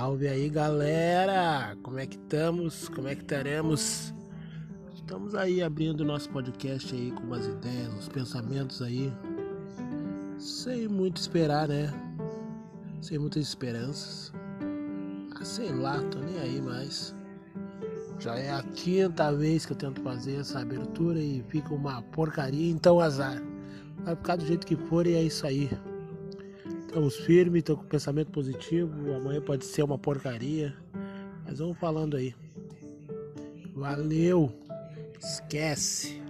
Salve aí, galera! Como é que estamos? Como é que estaremos? Estamos aí abrindo nosso podcast aí com umas ideias, uns pensamentos aí. Sem muito esperar, né? Sem muitas esperanças. Ah, sei lá, tô nem aí mais. Já é a quinta vez que eu tento fazer essa abertura e fica uma porcaria, então azar. Vai ficar do jeito que for e é isso aí. Estamos firmes, estamos com pensamento positivo. Amanhã pode ser uma porcaria. Mas vamos falando aí. Valeu! Esquece!